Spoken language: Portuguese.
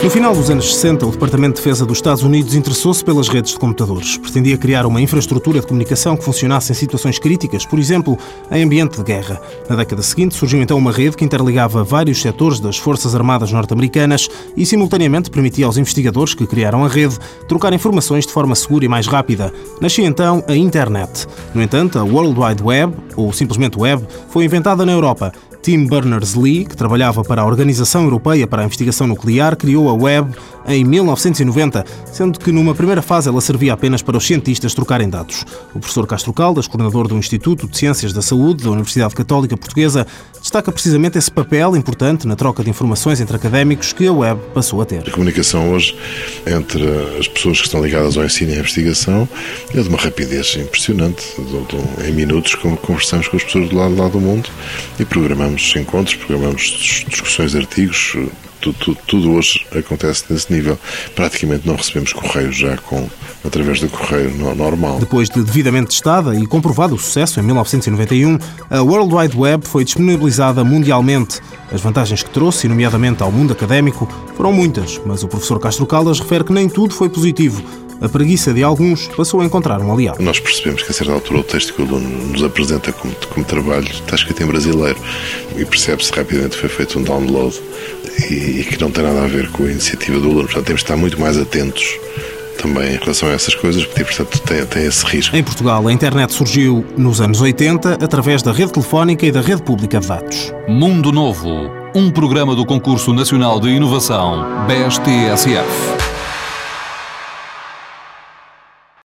No final dos anos 60, o Departamento de Defesa dos Estados Unidos interessou-se pelas redes de computadores. Pretendia criar uma infraestrutura de comunicação que funcionasse em situações críticas, por exemplo, em ambiente de guerra. Na década seguinte, surgiu então uma rede que interligava vários setores das Forças Armadas norte-americanas e, simultaneamente, permitia aos investigadores que criaram a rede trocar informações de forma segura e mais rápida. Nascia então a Internet. No entanto, a World Wide Web, ou simplesmente Web, foi inventada na Europa Tim Berners-Lee, que trabalhava para a Organização Europeia para a Investigação Nuclear, criou a Web em 1990, sendo que numa primeira fase ela servia apenas para os cientistas trocarem dados. O professor Castro Caldas, coordenador do Instituto de Ciências da Saúde da Universidade Católica Portuguesa, destaca precisamente esse papel importante na troca de informações entre académicos que a web passou a ter. A comunicação hoje entre as pessoas que estão ligadas ao ensino e à investigação é de uma rapidez impressionante. Em minutos conversamos com as pessoas do lado, do mundo e programamos encontros, programamos discussões artigos, tudo, tudo, tudo, hoje acontece nesse nível. Praticamente não recebemos correio já com, através do correio normal. Depois de devidamente testada e comprovado o sucesso em 1991, a World Wide Web foi disponibilizada mundialmente. As vantagens que trouxe, nomeadamente ao mundo académico, foram muitas, mas o professor Castro Caldas refere que nem tudo foi positivo a preguiça de alguns passou a encontrar um aliado. Nós percebemos que, a certa altura, o texto que o aluno nos apresenta como, como trabalho está escrito em brasileiro e percebe-se rapidamente que foi feito um download e, e, que não tem nada a ver com a iniciativa do aluno. Portanto, temos de estar muito mais atentos também em relação a essas coisas, porque, portanto, tem, tem esse risco. Em Portugal, a internet surgiu nos anos 80 através da rede telefónica e da rede pública de dados. Mundo Novo, um programa do Concurso Nacional de Inovação, BSTSF.